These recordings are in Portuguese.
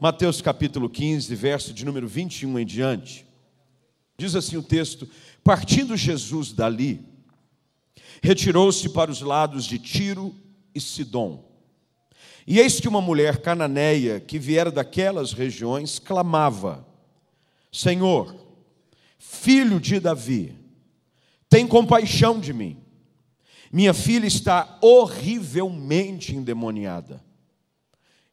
Mateus capítulo 15, verso de número 21 em diante. Diz assim o texto: Partindo Jesus dali, retirou-se para os lados de Tiro e Sidom. E eis que uma mulher cananeia que viera daquelas regiões clamava: Senhor, filho de Davi, tem compaixão de mim. Minha filha está horrivelmente endemoniada.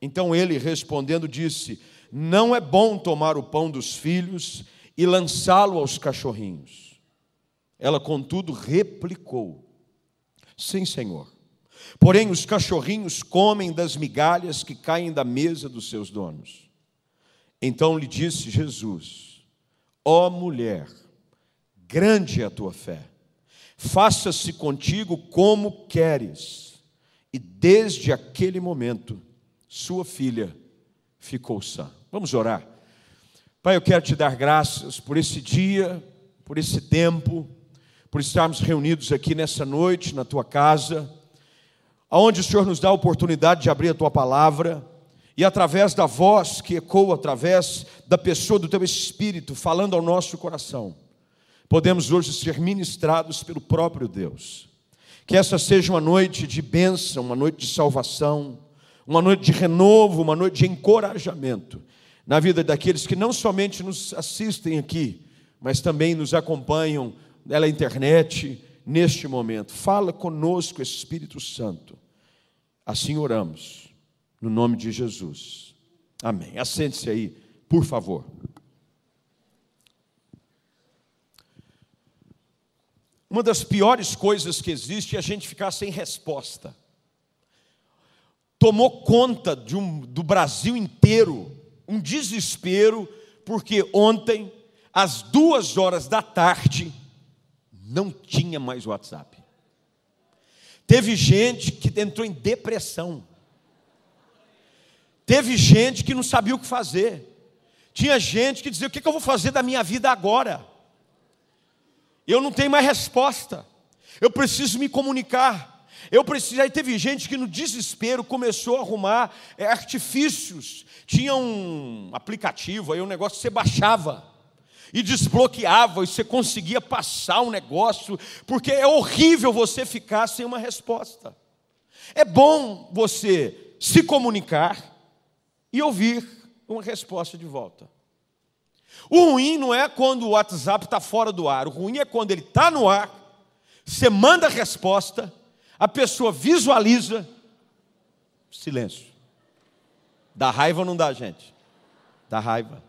Então ele, respondendo, disse: Não é bom tomar o pão dos filhos e lançá-lo aos cachorrinhos. Ela, contudo, replicou: Sim, Senhor. Porém, os cachorrinhos comem das migalhas que caem da mesa dos seus donos. Então lhe disse Jesus: Ó oh, mulher, grande é a tua fé faça-se contigo como queres. E desde aquele momento, sua filha ficou sã. Vamos orar. Pai, eu quero te dar graças por esse dia, por esse tempo, por estarmos reunidos aqui nessa noite na tua casa, aonde o Senhor nos dá a oportunidade de abrir a tua palavra e através da voz que ecoa através da pessoa do teu espírito falando ao nosso coração podemos hoje ser ministrados pelo próprio Deus. Que essa seja uma noite de bênção, uma noite de salvação, uma noite de renovo, uma noite de encorajamento na vida daqueles que não somente nos assistem aqui, mas também nos acompanham pela internet neste momento. Fala conosco, Espírito Santo. Assim oramos, no nome de Jesus. Amém. Assente-se aí, por favor. Uma das piores coisas que existe é a gente ficar sem resposta. Tomou conta um, do Brasil inteiro um desespero, porque ontem, às duas horas da tarde, não tinha mais WhatsApp. Teve gente que entrou em depressão. Teve gente que não sabia o que fazer. Tinha gente que dizia: O que eu vou fazer da minha vida agora? Eu não tenho mais resposta. Eu preciso me comunicar. Eu preciso. Aí teve gente que no desespero começou a arrumar é, artifícios. Tinha um aplicativo, aí um negócio que você baixava e desbloqueava, e você conseguia passar um negócio, porque é horrível você ficar sem uma resposta. É bom você se comunicar e ouvir uma resposta de volta. O ruim não é quando o WhatsApp está fora do ar, o ruim é quando ele está no ar, você manda a resposta, a pessoa visualiza, silêncio. Dá raiva ou não dá, gente? Dá raiva.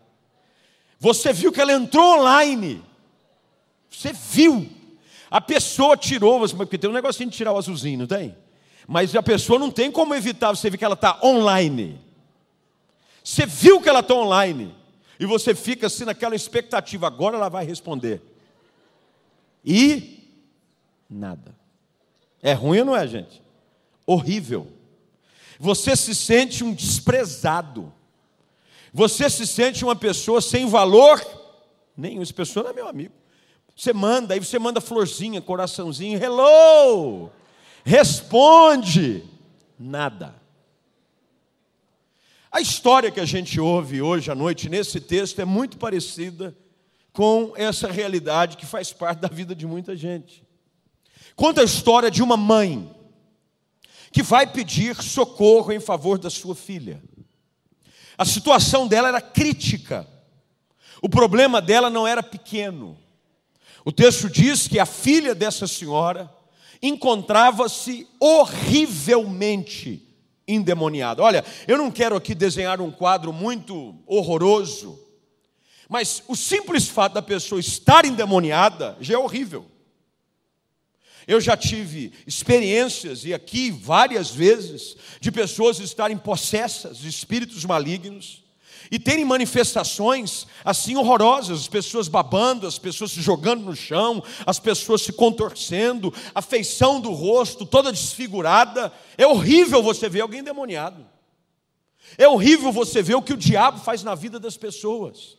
Você viu que ela entrou online. Você viu. A pessoa tirou, porque tem um negocinho de tirar o azulzinho, não tem? Mas a pessoa não tem como evitar você ver que ela está online. Você viu que ela está online. E você fica assim naquela expectativa, agora ela vai responder. E nada. É ruim ou não é, gente? Horrível. Você se sente um desprezado. Você se sente uma pessoa sem valor nenhum. Essa pessoa não é meu amigo. Você manda, aí você manda florzinha, coraçãozinho, hello! Responde. Nada. A história que a gente ouve hoje à noite nesse texto é muito parecida com essa realidade que faz parte da vida de muita gente. Conta a história de uma mãe que vai pedir socorro em favor da sua filha. A situação dela era crítica. O problema dela não era pequeno. O texto diz que a filha dessa senhora encontrava-se horrivelmente endemoniada. Olha, eu não quero aqui desenhar um quadro muito horroroso, mas o simples fato da pessoa estar endemoniada já é horrível. Eu já tive experiências, e aqui várias vezes, de pessoas estarem possessas de espíritos malignos e terem manifestações assim horrorosas, as pessoas babando, as pessoas se jogando no chão, as pessoas se contorcendo, a feição do rosto toda desfigurada. É horrível você ver alguém demoniado. É horrível você ver o que o diabo faz na vida das pessoas.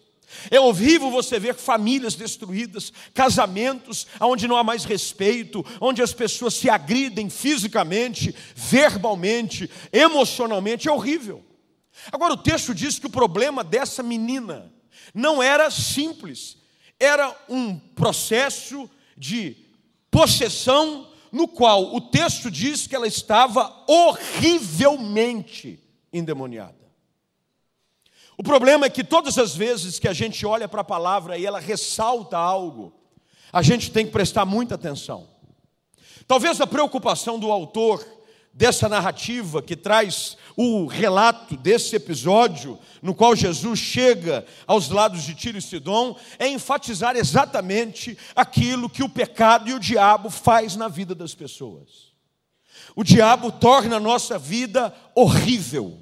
É horrível você ver famílias destruídas, casamentos onde não há mais respeito, onde as pessoas se agridem fisicamente, verbalmente, emocionalmente. É horrível. Agora, o texto diz que o problema dessa menina não era simples, era um processo de possessão no qual o texto diz que ela estava horrivelmente endemoniada. O problema é que todas as vezes que a gente olha para a palavra e ela ressalta algo, a gente tem que prestar muita atenção. Talvez a preocupação do autor dessa narrativa que traz o relato desse episódio no qual Jesus chega aos lados de Tiro e Sidom é enfatizar exatamente aquilo que o pecado e o diabo faz na vida das pessoas. O diabo torna a nossa vida horrível.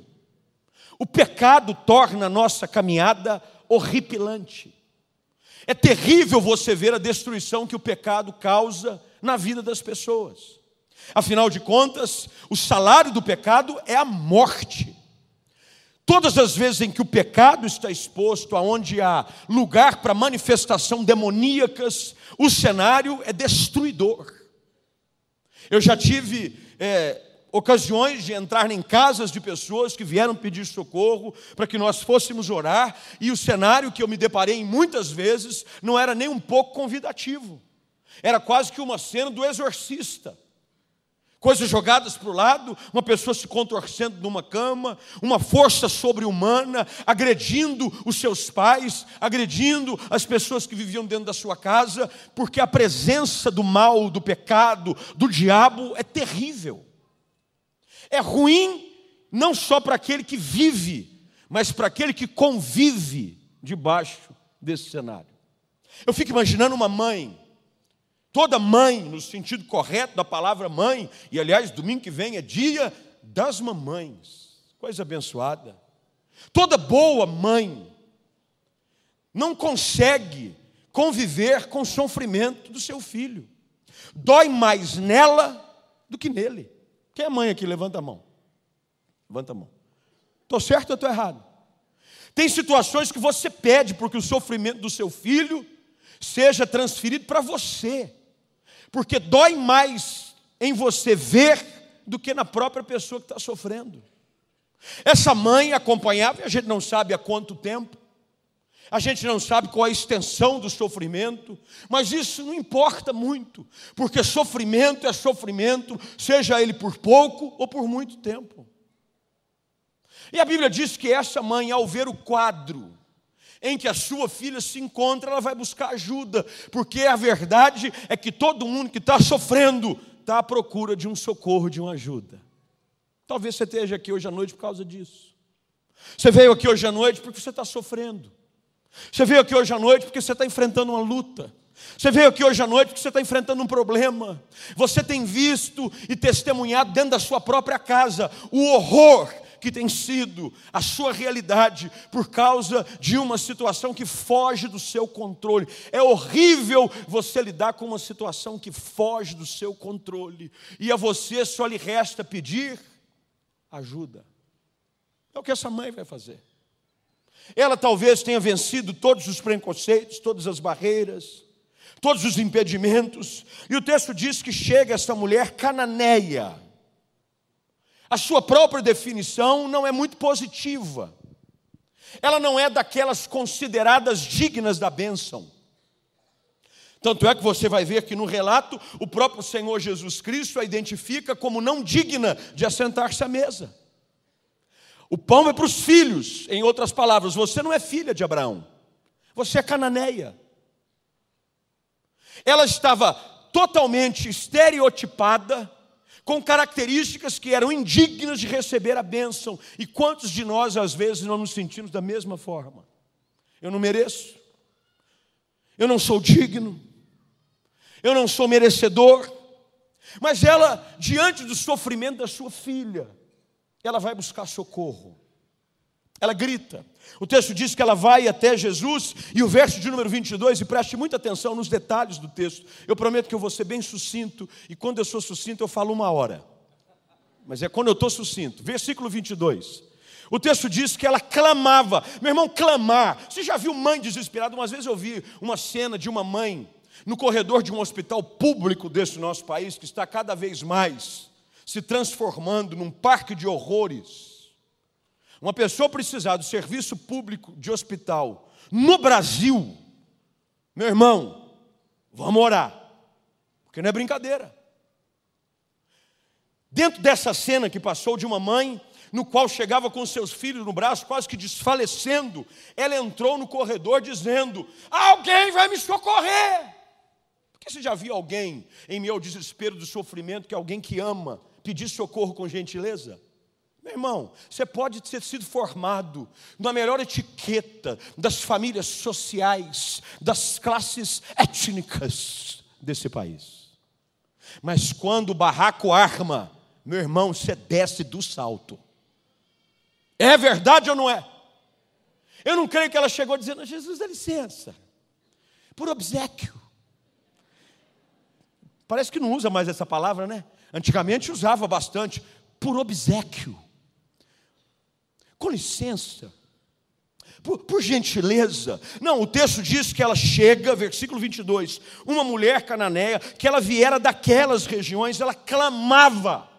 O pecado torna a nossa caminhada horripilante. É terrível você ver a destruição que o pecado causa na vida das pessoas. Afinal de contas, o salário do pecado é a morte. Todas as vezes em que o pecado está exposto, aonde há lugar para manifestação demoníacas, o cenário é destruidor. Eu já tive é, ocasiões de entrar em casas de pessoas que vieram pedir socorro para que nós fôssemos orar, e o cenário que eu me deparei muitas vezes não era nem um pouco convidativo, era quase que uma cena do exorcista coisas jogadas para o lado, uma pessoa se contorcendo numa cama, uma força sobre-humana agredindo os seus pais, agredindo as pessoas que viviam dentro da sua casa, porque a presença do mal, do pecado, do diabo é terrível. É ruim não só para aquele que vive, mas para aquele que convive debaixo desse cenário. Eu fico imaginando uma mãe Toda mãe, no sentido correto da palavra mãe, e aliás, domingo que vem é dia das mamães, coisa abençoada. Toda boa mãe não consegue conviver com o sofrimento do seu filho, dói mais nela do que nele. Quem é mãe aqui? Levanta a mão. Levanta a mão. Estou certo ou estou errado? Tem situações que você pede porque o sofrimento do seu filho seja transferido para você porque dói mais em você ver do que na própria pessoa que está sofrendo. Essa mãe acompanhava, e a gente não sabe há quanto tempo, a gente não sabe qual a extensão do sofrimento, mas isso não importa muito, porque sofrimento é sofrimento, seja ele por pouco ou por muito tempo. E a Bíblia diz que essa mãe, ao ver o quadro em que a sua filha se encontra, ela vai buscar ajuda, porque a verdade é que todo mundo que está sofrendo está à procura de um socorro, de uma ajuda. Talvez você esteja aqui hoje à noite por causa disso. Você veio aqui hoje à noite porque você está sofrendo. Você veio aqui hoje à noite porque você está enfrentando uma luta. Você veio aqui hoje à noite porque você está enfrentando um problema. Você tem visto e testemunhado dentro da sua própria casa o horror que tem sido a sua realidade por causa de uma situação que foge do seu controle. É horrível você lidar com uma situação que foge do seu controle e a você só lhe resta pedir ajuda. É o que essa mãe vai fazer. Ela talvez tenha vencido todos os preconceitos, todas as barreiras, todos os impedimentos, e o texto diz que chega essa mulher cananeia a sua própria definição não é muito positiva. Ela não é daquelas consideradas dignas da bênção. Tanto é que você vai ver que no relato o próprio Senhor Jesus Cristo a identifica como não digna de assentar-se à mesa. O pão é para os filhos, em outras palavras, você não é filha de Abraão, você é cananeia. Ela estava totalmente estereotipada com características que eram indignas de receber a bênção. E quantos de nós, às vezes, não nos sentimos da mesma forma? Eu não mereço, eu não sou digno, eu não sou merecedor, Mas ela, diante do sofrimento da sua filha, ela vai buscar socorro. Ela grita. O texto diz que ela vai até Jesus, e o verso de número 22, e preste muita atenção nos detalhes do texto. Eu prometo que eu vou ser bem sucinto, e quando eu sou sucinto, eu falo uma hora. Mas é quando eu estou sucinto. Versículo 22. O texto diz que ela clamava. Meu irmão, clamar. Você já viu mãe desesperada? Umas vezes eu vi uma cena de uma mãe no corredor de um hospital público desse nosso país, que está cada vez mais se transformando num parque de horrores. Uma pessoa precisar do serviço público de hospital no Brasil, meu irmão, vamos orar, porque não é brincadeira. Dentro dessa cena que passou de uma mãe, no qual chegava com seus filhos no braço, quase que desfalecendo, ela entrou no corredor dizendo: Alguém vai me socorrer. Porque você já viu alguém, em ao desespero do sofrimento, que alguém que ama, pedir socorro com gentileza? Meu irmão, você pode ter sido formado na melhor etiqueta das famílias sociais, das classes étnicas desse país. Mas quando o barraco arma, meu irmão, você desce do salto. É verdade ou não é? Eu não creio que ela chegou dizendo, Jesus, dá licença, por obsequio. Parece que não usa mais essa palavra, né? Antigamente usava bastante, por obsequio. Com licença, por, por, gentileza. Não, o texto diz que ela chega, versículo 22, uma mulher cananeia, que ela viera daquelas regiões, ela clamava,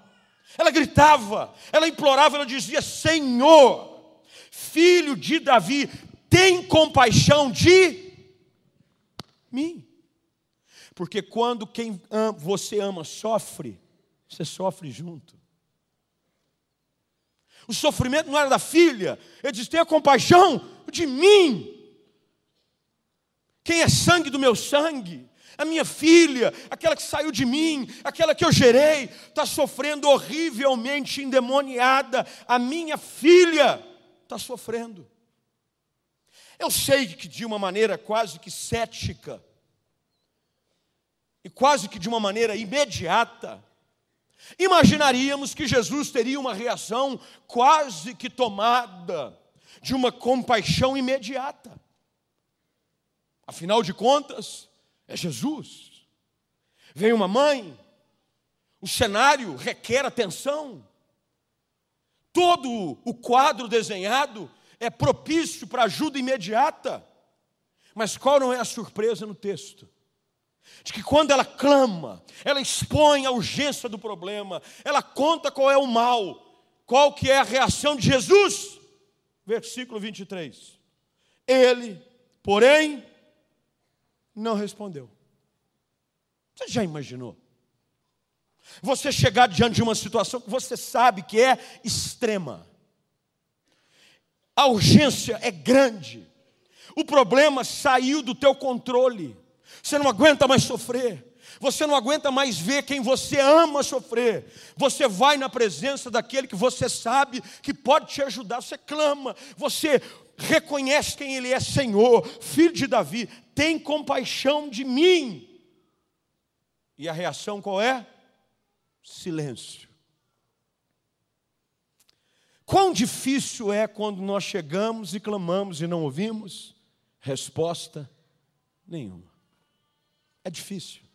ela gritava, ela implorava, ela dizia: Senhor, filho de Davi, tem compaixão de mim. Porque quando quem você ama sofre, você sofre junto. O sofrimento não era da filha, ele diz: tenha compaixão de mim. Quem é sangue do meu sangue? A minha filha, aquela que saiu de mim, aquela que eu gerei, está sofrendo horrivelmente endemoniada. A minha filha está sofrendo. Eu sei que de uma maneira quase que cética, e quase que de uma maneira imediata, imaginaríamos que Jesus teria uma reação quase que tomada de uma compaixão imediata. Afinal de contas, é Jesus. Vem uma mãe, o cenário requer atenção. Todo o quadro desenhado é propício para ajuda imediata. Mas qual não é a surpresa no texto? De que quando ela clama, ela expõe a urgência do problema, ela conta qual é o mal, qual que é a reação de Jesus. Versículo 23. Ele, porém, não respondeu. Você já imaginou? Você chegar diante de uma situação que você sabe que é extrema. A urgência é grande. O problema saiu do teu controle. Você não aguenta mais sofrer. Você não aguenta mais ver quem você ama sofrer. Você vai na presença daquele que você sabe que pode te ajudar. Você clama, você reconhece quem Ele é Senhor, filho de Davi. Tem compaixão de mim. E a reação qual é? Silêncio. Quão difícil é quando nós chegamos e clamamos e não ouvimos? Resposta nenhuma. É difícil.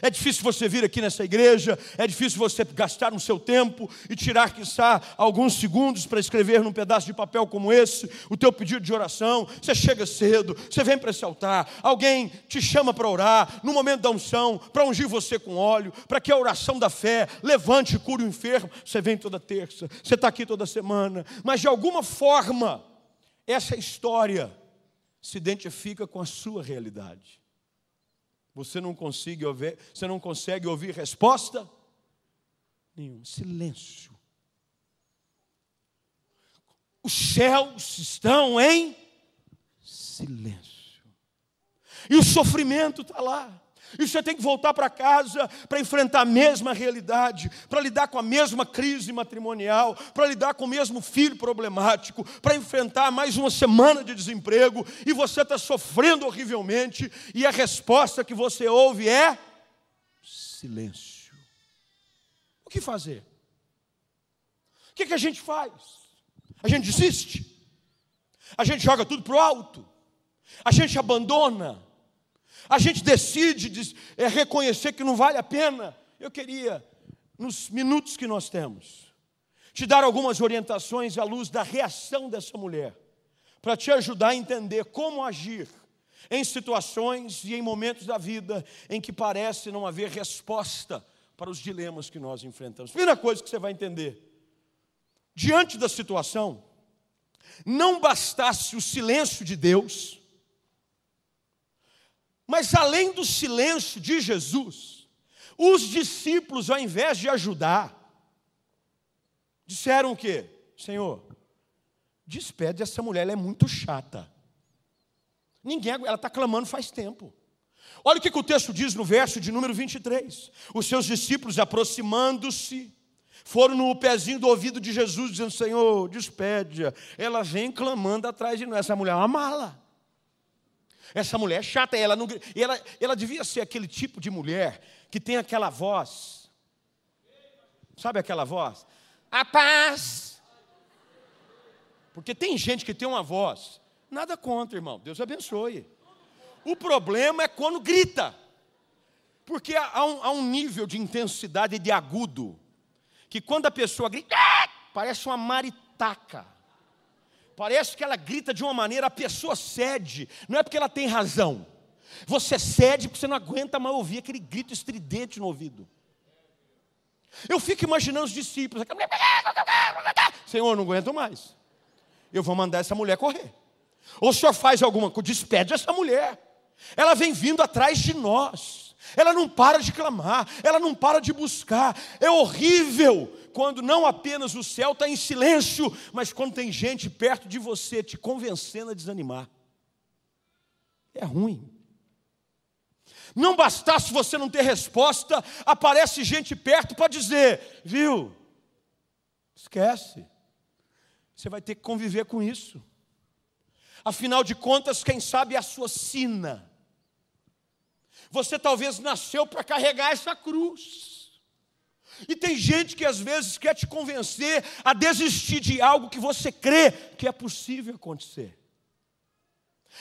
É difícil você vir aqui nessa igreja, é difícil você gastar no seu tempo e tirar, quiçá, alguns segundos para escrever num pedaço de papel como esse o teu pedido de oração. Você chega cedo, você vem para esse altar, alguém te chama para orar, no momento da unção, para ungir você com óleo, para que a oração da fé levante e cure o enfermo. Você vem toda terça, você está aqui toda semana, mas de alguma forma, essa história se identifica com a sua realidade. Você não consegue ouvir, você não consegue ouvir resposta nenhum. Silêncio. Os céus estão em silêncio. E o sofrimento está lá. E você tem que voltar para casa para enfrentar a mesma realidade, para lidar com a mesma crise matrimonial, para lidar com o mesmo filho problemático, para enfrentar mais uma semana de desemprego, e você está sofrendo horrivelmente, e a resposta que você ouve é silêncio. O que fazer? O que, que a gente faz? A gente desiste? A gente joga tudo para o alto? A gente abandona? A gente decide é, reconhecer que não vale a pena? Eu queria, nos minutos que nós temos, te dar algumas orientações à luz da reação dessa mulher, para te ajudar a entender como agir em situações e em momentos da vida em que parece não haver resposta para os dilemas que nós enfrentamos. Primeira coisa que você vai entender: diante da situação, não bastasse o silêncio de Deus, mas além do silêncio de Jesus, os discípulos, ao invés de ajudar, disseram o quê? Senhor, despede essa mulher, ela é muito chata. Ninguém, ela está clamando faz tempo. Olha o que, que o texto diz no verso de número 23. Os seus discípulos, aproximando-se, foram no pezinho do ouvido de Jesus, dizendo: Senhor, despede-a. Ela vem clamando atrás de nós. Essa mulher é uma mala. Essa mulher é chata. Ela, não, ela, ela devia ser aquele tipo de mulher que tem aquela voz. Sabe aquela voz? A paz. Porque tem gente que tem uma voz. Nada contra, irmão. Deus abençoe. O problema é quando grita. Porque há um, há um nível de intensidade de agudo que quando a pessoa grita, parece uma maritaca. Parece que ela grita de uma maneira, a pessoa cede, não é porque ela tem razão. Você cede porque você não aguenta mais ouvir aquele grito estridente no ouvido. Eu fico imaginando os discípulos. Senhor, não aguento mais. Eu vou mandar essa mulher correr. Ou o senhor faz alguma coisa, despede essa mulher. Ela vem vindo atrás de nós. Ela não para de clamar, ela não para de buscar. É horrível quando não apenas o céu está em silêncio, mas quando tem gente perto de você te convencendo a desanimar. É ruim. Não bastasse você não ter resposta, aparece gente perto para dizer, viu? Esquece. Você vai ter que conviver com isso. Afinal de contas, quem sabe é a sua sina. Você talvez nasceu para carregar essa cruz. E tem gente que às vezes quer te convencer a desistir de algo que você crê que é possível acontecer.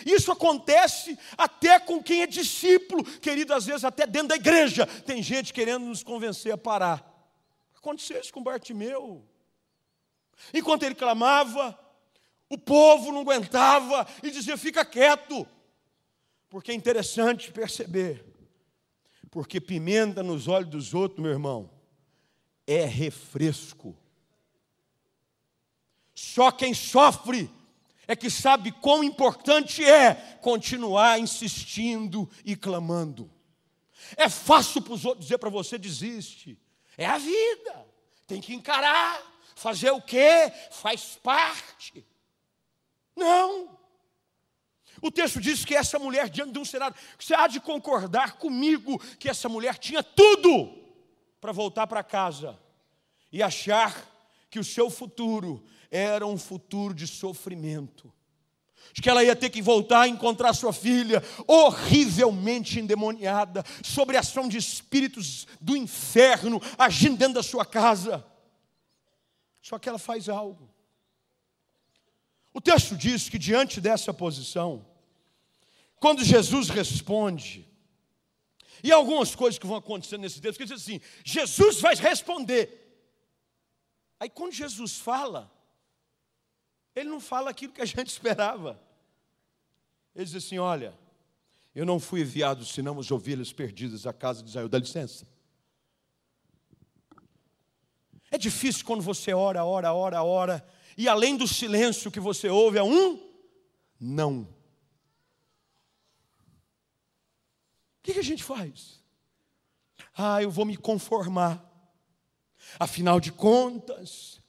Isso acontece até com quem é discípulo, querido, às vezes até dentro da igreja. Tem gente querendo nos convencer a parar. Aconteceu isso com Bartimeu. Enquanto ele clamava, o povo não aguentava e dizia: fica quieto. Porque é interessante perceber, porque pimenta nos olhos dos outros, meu irmão, é refresco. Só quem sofre é que sabe quão importante é continuar insistindo e clamando. É fácil para os outros dizer para você: desiste. É a vida, tem que encarar, fazer o quê? Faz parte. Não. O texto diz que essa mulher, diante de um cenário, você há de concordar comigo que essa mulher tinha tudo para voltar para casa e achar que o seu futuro era um futuro de sofrimento. De que ela ia ter que voltar a encontrar sua filha horrivelmente endemoniada, sobre ação de espíritos do inferno agindo dentro da sua casa. Só que ela faz algo. O texto diz que diante dessa posição, quando Jesus responde, e algumas coisas que vão acontecendo nesse texto, que diz assim: Jesus vai responder. Aí quando Jesus fala, ele não fala aquilo que a gente esperava. Ele diz assim: Olha, eu não fui enviado senão as ovelhas perdidas à casa de Israel. Dá licença. É difícil quando você ora, ora, ora, ora, e além do silêncio que você ouve, é um não. O que, a gente faz? Ah, eu vou me conformar. Afinal de contas,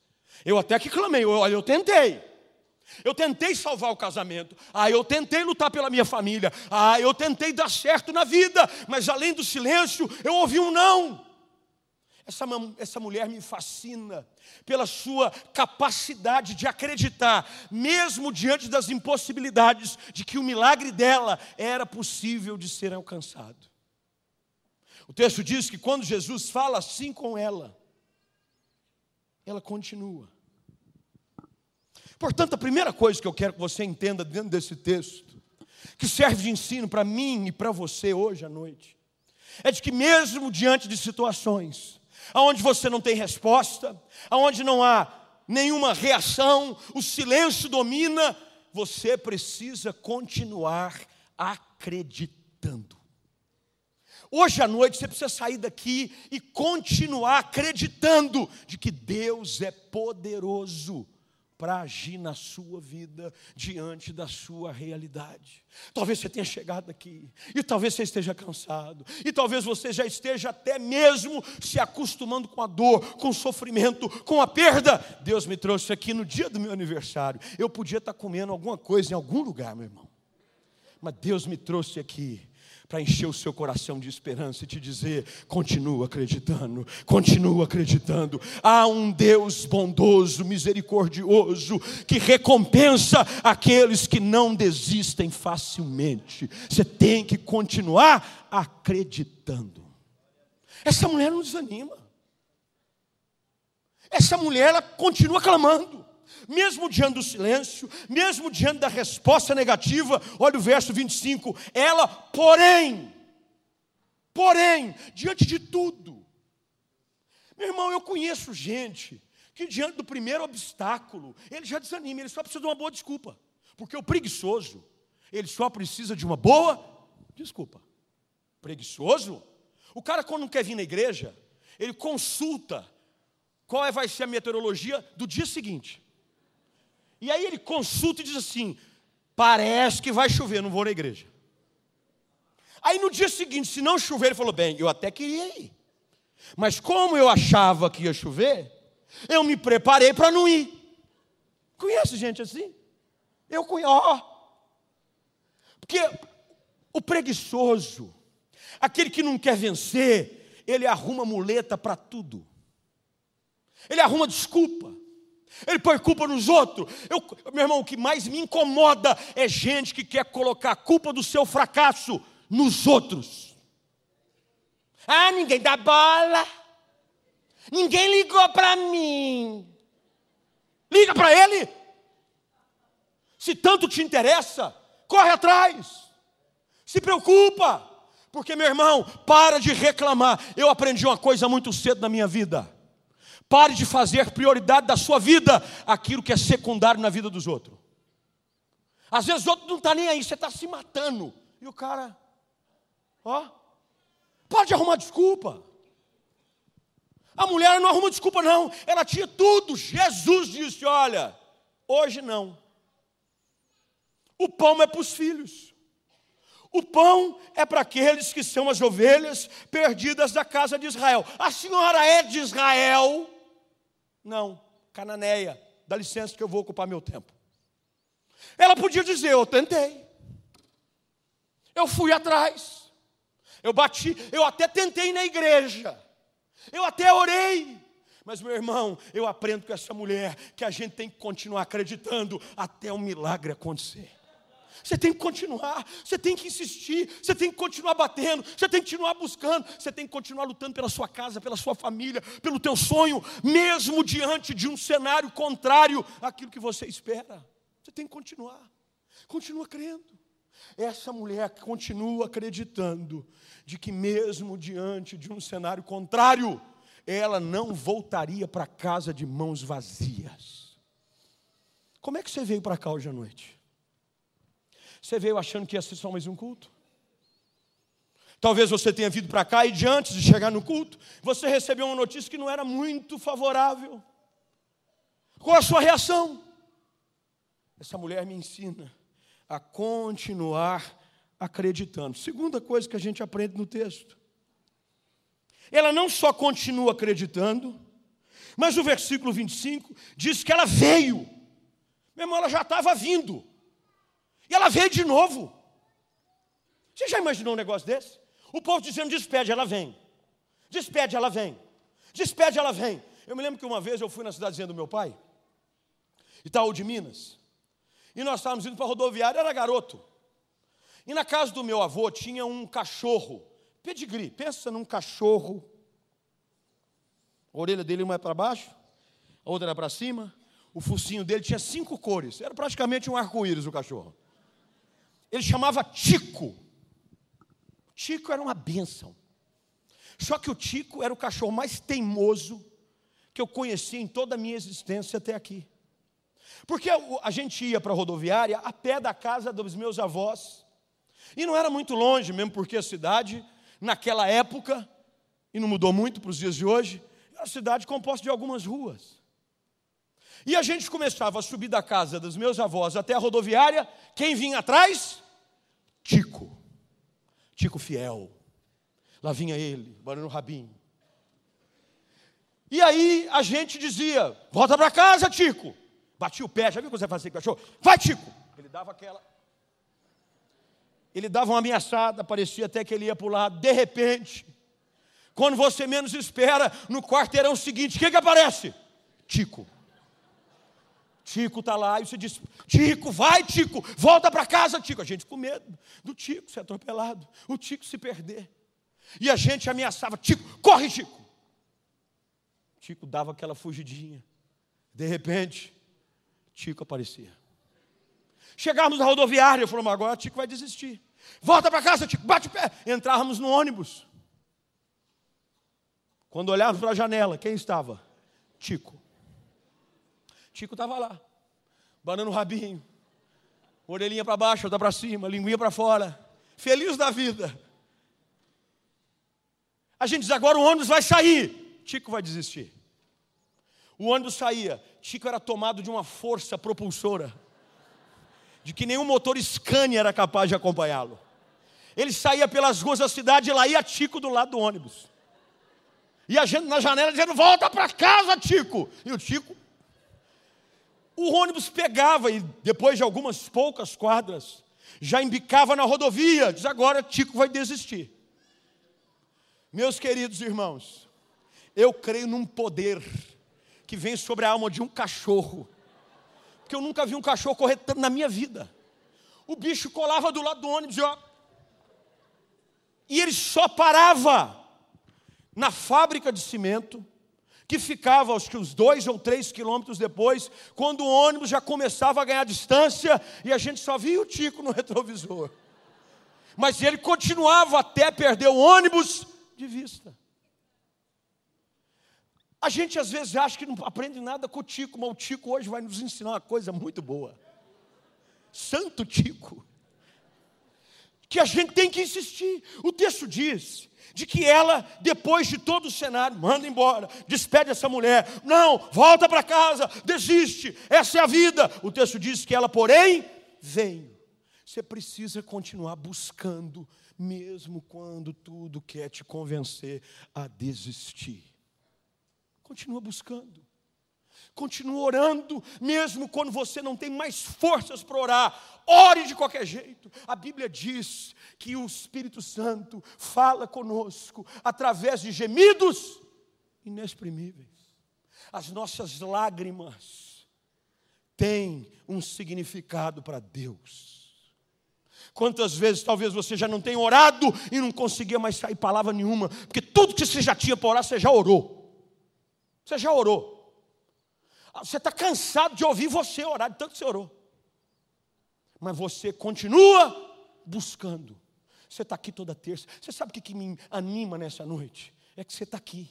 eu até que clamei, olha, eu tentei. Eu tentei salvar o casamento. Ah, eu tentei lutar pela minha família. Ah, eu tentei dar certo na vida. Mas além do silêncio, eu ouvi um não. Essa, essa mulher me fascina pela sua capacidade de acreditar, mesmo diante das impossibilidades, de que o milagre dela era possível de ser alcançado. O texto diz que quando Jesus fala assim com ela, ela continua. Portanto, a primeira coisa que eu quero que você entenda dentro desse texto, que serve de ensino para mim e para você hoje à noite, é de que mesmo diante de situações onde você não tem resposta, onde não há nenhuma reação, o silêncio domina, você precisa continuar acreditando. Hoje à noite você precisa sair daqui e continuar acreditando de que Deus é poderoso para agir na sua vida diante da sua realidade. Talvez você tenha chegado aqui, e talvez você esteja cansado, e talvez você já esteja até mesmo se acostumando com a dor, com o sofrimento, com a perda. Deus me trouxe aqui no dia do meu aniversário. Eu podia estar comendo alguma coisa em algum lugar, meu irmão, mas Deus me trouxe aqui para encher o seu coração de esperança e te dizer: continua acreditando, continua acreditando. Há um Deus bondoso, misericordioso, que recompensa aqueles que não desistem facilmente. Você tem que continuar acreditando. Essa mulher não desanima. Essa mulher ela continua clamando mesmo diante do silêncio, mesmo diante da resposta negativa, olha o verso 25: ela, porém, porém, diante de tudo, meu irmão, eu conheço gente que diante do primeiro obstáculo, ele já desanima, ele só precisa de uma boa desculpa, porque o preguiçoso, ele só precisa de uma boa desculpa. Preguiçoso? O cara, quando não quer vir na igreja, ele consulta qual é, vai ser a meteorologia do dia seguinte. E aí ele consulta e diz assim: parece que vai chover, não vou na igreja. Aí no dia seguinte, se não chover, ele falou: bem, eu até queria ir. Mas como eu achava que ia chover, eu me preparei para não ir. Conhece gente assim? Eu conheço. Oh. Porque o preguiçoso, aquele que não quer vencer, ele arruma muleta para tudo. Ele arruma desculpa. Ele põe culpa nos outros. Eu, meu irmão, o que mais me incomoda é gente que quer colocar a culpa do seu fracasso nos outros. Ah, ninguém dá bola. Ninguém ligou para mim. Liga para ele. Se tanto te interessa, corre atrás. Se preocupa. Porque, meu irmão, para de reclamar. Eu aprendi uma coisa muito cedo na minha vida. Pare de fazer prioridade da sua vida aquilo que é secundário na vida dos outros. Às vezes o outro não está nem aí, você está se matando. E o cara, ó, pode arrumar desculpa. A mulher não arruma desculpa, não. Ela tinha tudo. Jesus disse: Olha, hoje não. O pão é para os filhos. O pão é para aqueles que são as ovelhas perdidas da casa de Israel. A senhora é de Israel. Não, Cananeia, dá licença que eu vou ocupar meu tempo. Ela podia dizer: Eu tentei, eu fui atrás, eu bati, eu até tentei na igreja, eu até orei, mas, meu irmão, eu aprendo com essa mulher que a gente tem que continuar acreditando até o milagre acontecer. Você tem que continuar, você tem que insistir, você tem que continuar batendo, você tem que continuar buscando, você tem que continuar lutando pela sua casa, pela sua família, pelo teu sonho, mesmo diante de um cenário contrário àquilo que você espera. Você tem que continuar. Continua crendo. Essa mulher continua acreditando de que mesmo diante de um cenário contrário, ela não voltaria para casa de mãos vazias. Como é que você veio para cá hoje à noite? Você veio achando que ia ser só mais um culto? Talvez você tenha vindo para cá e de antes de chegar no culto, você recebeu uma notícia que não era muito favorável. Qual a sua reação? Essa mulher me ensina a continuar acreditando. Segunda coisa que a gente aprende no texto. Ela não só continua acreditando, mas o versículo 25 diz que ela veio. Meu irmão, ela já estava vindo. E ela veio de novo. Você já imaginou um negócio desse? O povo dizendo: despede, ela vem. Despede, ela vem. Despede, ela vem. Eu me lembro que uma vez eu fui na cidadezinha do meu pai, Itaú de Minas, e nós estávamos indo para a rodoviária, era garoto. E na casa do meu avô tinha um cachorro, pedigree, pensa num cachorro, a orelha dele uma é para baixo, a outra era para cima. O focinho dele tinha cinco cores. Era praticamente um arco-íris o cachorro. Ele chamava Tico. Tico era uma bênção. Só que o Tico era o cachorro mais teimoso que eu conheci em toda a minha existência até aqui. Porque a gente ia para a rodoviária a pé da casa dos meus avós. E não era muito longe, mesmo porque a cidade, naquela época, e não mudou muito para os dias de hoje, era uma cidade composta de algumas ruas. E a gente começava a subir da casa dos meus avós até a rodoviária, quem vinha atrás? Tico. Fiel. Lá vinha ele, barulho rabinho. E aí a gente dizia: volta para casa, Tico. Batia o pé, já viu quando você fazia com o cachorro? Vai, Tico! Ele dava aquela. Ele dava uma ameaçada, parecia até que ele ia o lado. De repente, quando você menos espera, no quarteirão seguinte, o que, que aparece? Tico. Tico está lá e você diz: Tico, vai, Tico, volta para casa, Tico. A gente com medo do Tico ser atropelado, o Tico se perder. E a gente ameaçava: Tico, corre, Tico. Tico dava aquela fugidinha. De repente, Tico aparecia. Chegávamos na rodoviária, falamos, agora Tico vai desistir. Volta para casa, Tico, bate o pé. Entrávamos no ônibus. Quando olhávamos para a janela, quem estava? Tico. Tico estava lá, banando o rabinho, orelhinha para baixo, outra para cima, linguinha para fora, feliz da vida. A gente diz: agora o ônibus vai sair. Tico vai desistir. O ônibus saía, Chico era tomado de uma força propulsora, de que nenhum motor Scania era capaz de acompanhá-lo. Ele saía pelas ruas da cidade e lá ia Tico do lado do ônibus. E a gente na janela dizendo: Volta para casa, Tico. E o Tico. O ônibus pegava e depois de algumas poucas quadras, já embicava na rodovia. Diz: Agora Tico vai desistir. Meus queridos irmãos, eu creio num poder que vem sobre a alma de um cachorro. Porque eu nunca vi um cachorro correr tanto na minha vida. O bicho colava do lado do ônibus ó. E ele só parava na fábrica de cimento, que ficava acho que uns dois ou três quilômetros depois, quando o ônibus já começava a ganhar distância e a gente só via o Tico no retrovisor. Mas ele continuava até perder o ônibus de vista. A gente às vezes acha que não aprende nada com o Tico, mas o Tico hoje vai nos ensinar uma coisa muito boa. Santo Tico. Que a gente tem que insistir. O texto diz de que ela, depois de todo o cenário, manda embora, despede essa mulher. Não, volta para casa, desiste, essa é a vida. O texto diz que ela, porém, veio. Você precisa continuar buscando, mesmo quando tudo quer te convencer a desistir. Continua buscando. Continua orando, mesmo quando você não tem mais forças para orar. Ore de qualquer jeito. A Bíblia diz que o Espírito Santo fala conosco através de gemidos inexprimíveis. As nossas lágrimas têm um significado para Deus. Quantas vezes talvez você já não tenha orado e não conseguia mais sair palavra nenhuma, porque tudo que você já tinha para orar, você já orou. Você já orou? Você está cansado de ouvir você orar, de tanto que você orou. Mas você continua buscando. Você está aqui toda terça. Você sabe o que me anima nessa noite? É que você está aqui.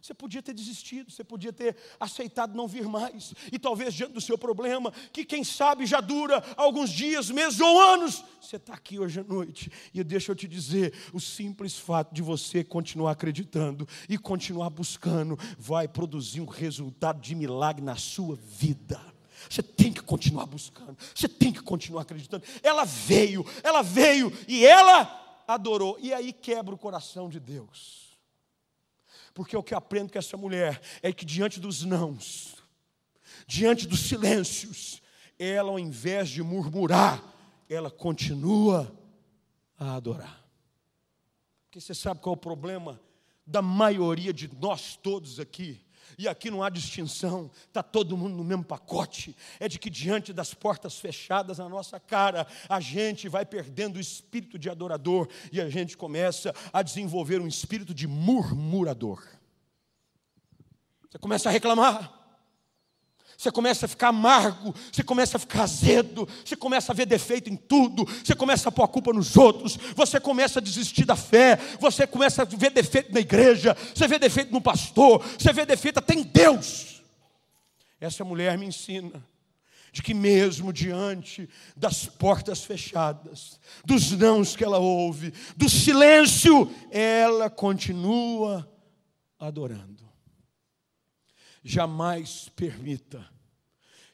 Você podia ter desistido, você podia ter aceitado não vir mais, e talvez diante do seu problema, que quem sabe já dura alguns dias, meses ou anos, você está aqui hoje à noite, e deixa eu te dizer: o simples fato de você continuar acreditando e continuar buscando, vai produzir um resultado de milagre na sua vida. Você tem que continuar buscando, você tem que continuar acreditando. Ela veio, ela veio e ela adorou, e aí quebra o coração de Deus. Porque o que eu aprendo com essa mulher é que diante dos nãos, diante dos silêncios, ela ao invés de murmurar, ela continua a adorar. Porque você sabe qual é o problema da maioria de nós todos aqui? E aqui não há distinção, está todo mundo no mesmo pacote. É de que diante das portas fechadas na nossa cara, a gente vai perdendo o espírito de adorador e a gente começa a desenvolver um espírito de murmurador. Você começa a reclamar, Você começa a ficar amargo, você começa a ficar azedo, você começa a ver defeito em tudo, você começa a pôr a culpa nos outros, você começa a desistir da fé, você começa a ver defeito na igreja, você vê defeito no pastor, você vê defeito até em Deus. Essa mulher me ensina de que mesmo diante das portas fechadas, dos nãos que ela ouve, do silêncio, ela continua adorando. Jamais permita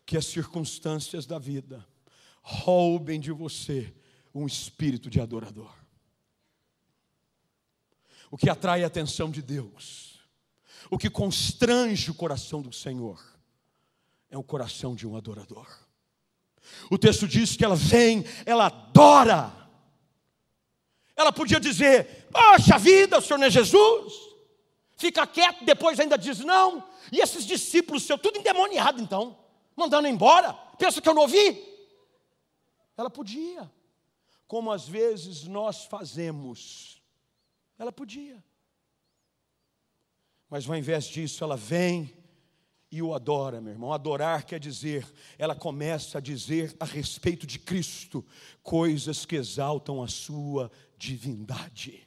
que as circunstâncias da vida roubem de você um espírito de adorador. O que atrai a atenção de Deus, o que constrange o coração do Senhor, é o coração de um adorador. O texto diz que ela vem, ela adora. Ela podia dizer: Poxa vida, o Senhor não é Jesus? Fica quieto, depois ainda diz não. E esses discípulos seus, tudo endemoniado então, mandando embora. Pensa que eu não ouvi? Ela podia, como às vezes nós fazemos. Ela podia. Mas ao invés disso, ela vem e o adora, meu irmão. Adorar quer dizer, ela começa a dizer a respeito de Cristo coisas que exaltam a sua divindade.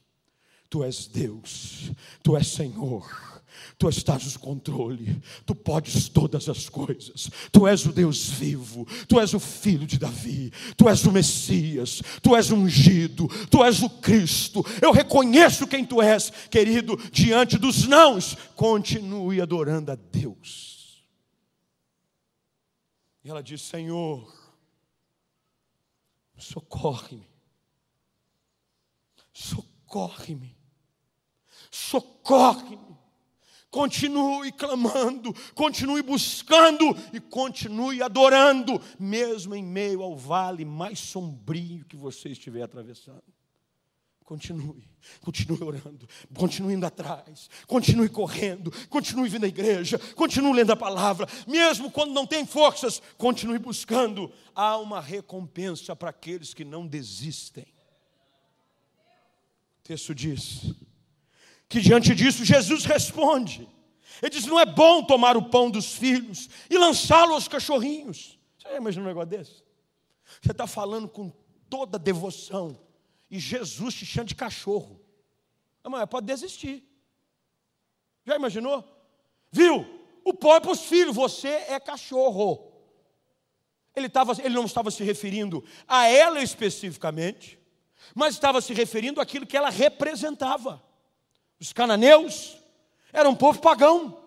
Tu és Deus, Tu és Senhor. Tu estás no controle, tu podes todas as coisas, tu és o Deus vivo, tu és o filho de Davi, tu és o Messias, tu és ungido, tu és o Cristo. Eu reconheço quem tu és, querido, diante dos nãos, continue adorando a Deus. E ela diz: Senhor, socorre-me, socorre-me socorre-me. Continue clamando, continue buscando e continue adorando, mesmo em meio ao vale mais sombrio que você estiver atravessando. Continue, continue orando, continue indo atrás, continue correndo, continue vindo à igreja, continue lendo a palavra, mesmo quando não tem forças, continue buscando. Há uma recompensa para aqueles que não desistem. O texto diz: que diante disso Jesus responde. Ele diz: Não é bom tomar o pão dos filhos e lançá-lo aos cachorrinhos. Você já imaginou um negócio desse? Você está falando com toda devoção e Jesus te chama de cachorro. Mas pode desistir. Já imaginou? Viu? O pão é para os filhos, você é cachorro. Ele, tava, ele não estava se referindo a ela especificamente, mas estava se referindo àquilo que ela representava. Os cananeus eram um povo pagão.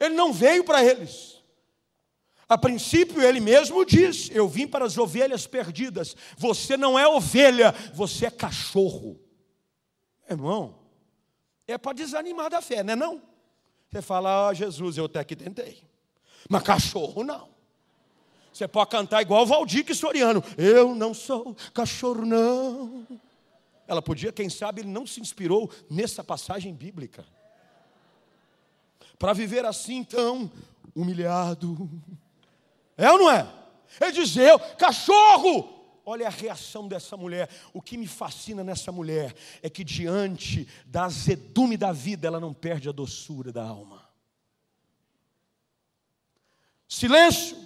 Ele não veio para eles. A princípio, ele mesmo diz: Eu vim para as ovelhas perdidas. Você não é ovelha, você é cachorro. Irmão, é para desanimar da fé, não é? Não? Você fala, ah, Jesus, eu até que tentei. Mas cachorro não. Você pode cantar igual o Valdir Soriano. Eu não sou cachorro, não. Ela podia, quem sabe, ele não se inspirou nessa passagem bíblica. Para viver assim tão humilhado. É ou não é? Ele diz: Eu, cachorro! Olha a reação dessa mulher. O que me fascina nessa mulher é que, diante da azedume da vida, ela não perde a doçura da alma. Silêncio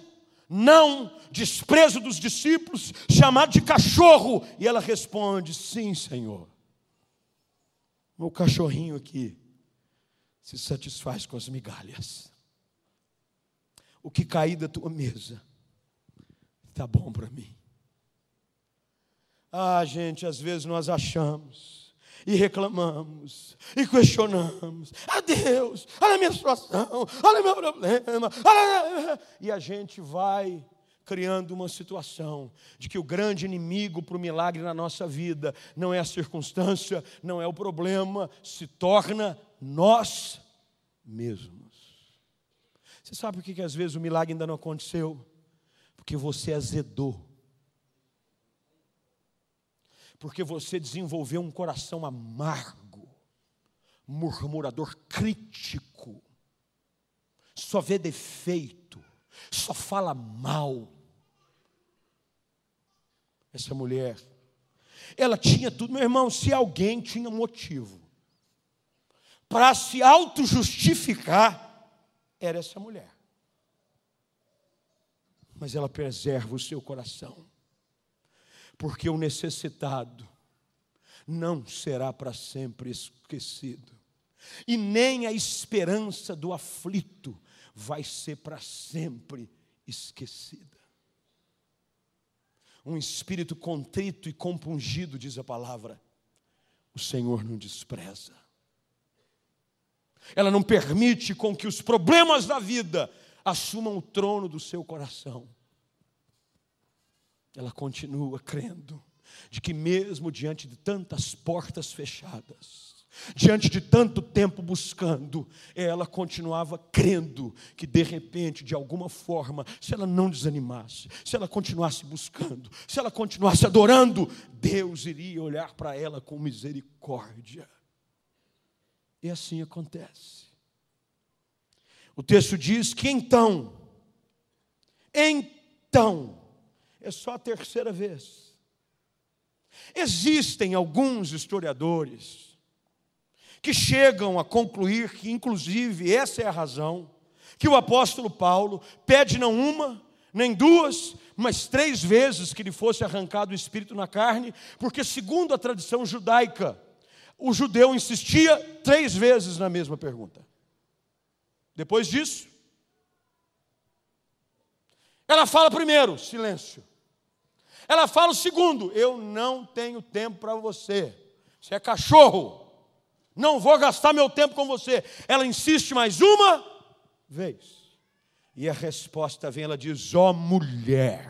não desprezo dos discípulos, chamado de cachorro. E ela responde: Sim, Senhor. Meu cachorrinho aqui se satisfaz com as migalhas. O que cair da tua mesa está bom para mim. Ah, gente, às vezes nós achamos e reclamamos e questionamos. Ah, Deus, olha a minha situação, olha o meu problema. Olha... E a gente vai criando uma situação de que o grande inimigo para o milagre na nossa vida não é a circunstância, não é o problema, se torna nós mesmos. Você sabe por que, que às vezes o milagre ainda não aconteceu? Porque você azedou porque você desenvolveu um coração amargo, murmurador, crítico, só vê defeito, só fala mal. Essa mulher, ela tinha tudo, meu irmão, se alguém tinha motivo para se auto-justificar, era essa mulher. mas ela preserva o seu coração, porque o necessitado não será para sempre esquecido, e nem a esperança do aflito vai ser para sempre esquecida. Um espírito contrito e compungido, diz a palavra, o Senhor não despreza. Ela não permite com que os problemas da vida assumam o trono do seu coração. Ela continua crendo de que, mesmo diante de tantas portas fechadas, diante de tanto tempo buscando, ela continuava crendo que de repente, de alguma forma, se ela não desanimasse, se ela continuasse buscando, se ela continuasse adorando, Deus iria olhar para ela com misericórdia. E assim acontece. O texto diz que então, então, é só a terceira vez. Existem alguns historiadores que chegam a concluir que, inclusive, essa é a razão que o apóstolo Paulo pede não uma, nem duas, mas três vezes que lhe fosse arrancado o espírito na carne, porque, segundo a tradição judaica, o judeu insistia três vezes na mesma pergunta. Depois disso, ela fala primeiro, silêncio. Ela fala o segundo, eu não tenho tempo para você. Você é cachorro. Não vou gastar meu tempo com você. Ela insiste mais uma vez. E a resposta vem, ela diz: Ó oh, mulher,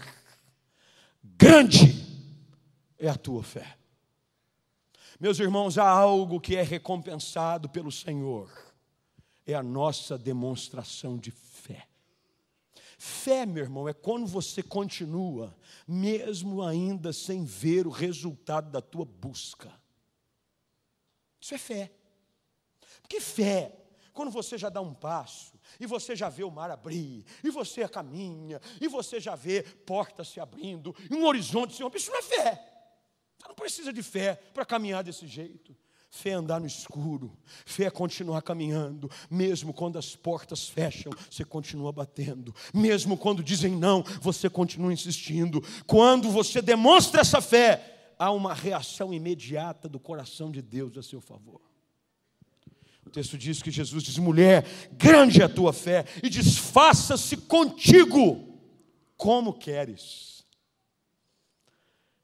grande é a tua fé. Meus irmãos, há algo que é recompensado pelo Senhor é a nossa demonstração de fé. Fé, meu irmão, é quando você continua, mesmo ainda sem ver o resultado da tua busca. Isso é fé. Porque fé, quando você já dá um passo, e você já vê o mar abrir, e você caminha, e você já vê portas se abrindo, e um horizonte se rompe, isso não é fé. Você não precisa de fé para caminhar desse jeito. Fé é andar no escuro, fé é continuar caminhando, mesmo quando as portas fecham, você continua batendo, mesmo quando dizem não, você continua insistindo. Quando você demonstra essa fé, há uma reação imediata do coração de Deus a seu favor. O texto diz que Jesus diz: mulher, grande é a tua fé, e desfaça-se contigo, como queres.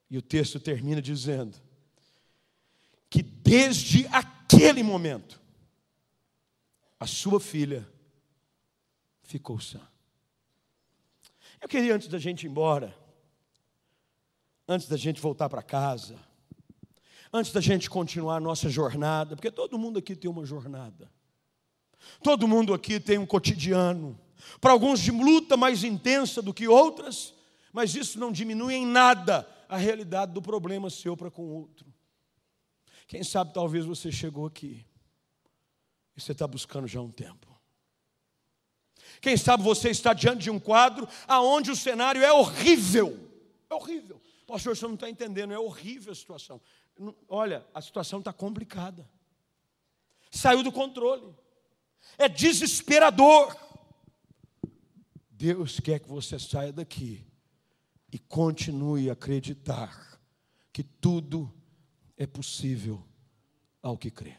E o texto termina dizendo: que desde aquele momento, a sua filha ficou sã. Eu queria, antes da gente ir embora, antes da gente voltar para casa, antes da gente continuar a nossa jornada, porque todo mundo aqui tem uma jornada, todo mundo aqui tem um cotidiano, para alguns de luta mais intensa do que outras, mas isso não diminui em nada a realidade do problema seu para com o outro. Quem sabe talvez você chegou aqui e você está buscando já um tempo. Quem sabe você está diante de um quadro aonde o cenário é horrível. É horrível. Pastor, você não está entendendo, é horrível a situação. Olha, a situação está complicada. Saiu do controle. É desesperador. Deus quer que você saia daqui e continue a acreditar que tudo é possível ao que crê.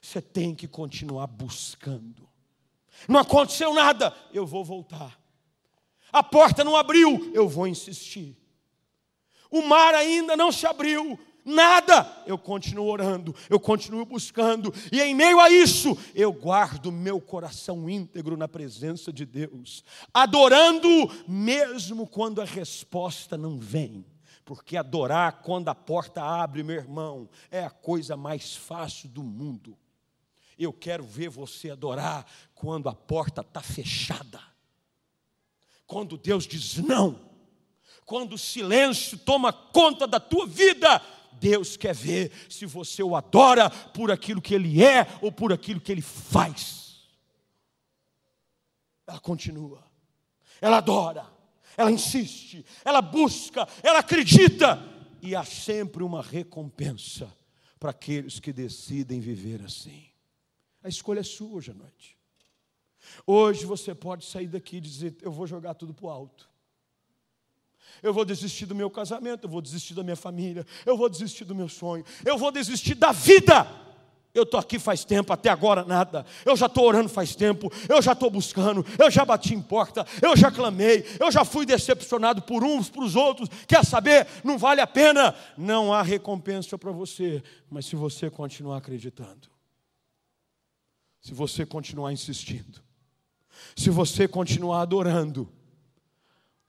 Você tem que continuar buscando. Não aconteceu nada, eu vou voltar. A porta não abriu, eu vou insistir. O mar ainda não se abriu, nada. Eu continuo orando, eu continuo buscando, e em meio a isso, eu guardo meu coração íntegro na presença de Deus, adorando, mesmo quando a resposta não vem. Porque adorar quando a porta abre, meu irmão, é a coisa mais fácil do mundo. Eu quero ver você adorar quando a porta está fechada. Quando Deus diz não. Quando o silêncio toma conta da tua vida. Deus quer ver se você o adora por aquilo que ele é ou por aquilo que ele faz. Ela continua. Ela adora ela insiste, ela busca, ela acredita, e há sempre uma recompensa para aqueles que decidem viver assim. A escolha é sua hoje à noite. Hoje você pode sair daqui e dizer: Eu vou jogar tudo para o alto. Eu vou desistir do meu casamento, eu vou desistir da minha família, eu vou desistir do meu sonho, eu vou desistir da vida. Eu estou aqui faz tempo, até agora nada. Eu já estou orando faz tempo, eu já estou buscando, eu já bati em porta, eu já clamei, eu já fui decepcionado por uns, por os outros. Quer saber? Não vale a pena. Não há recompensa para você, mas se você continuar acreditando, se você continuar insistindo, se você continuar adorando,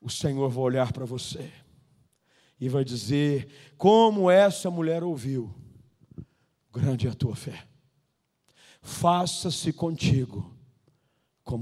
o Senhor vai olhar para você e vai dizer: como essa mulher ouviu Grande é a tua fé. Faça-se contigo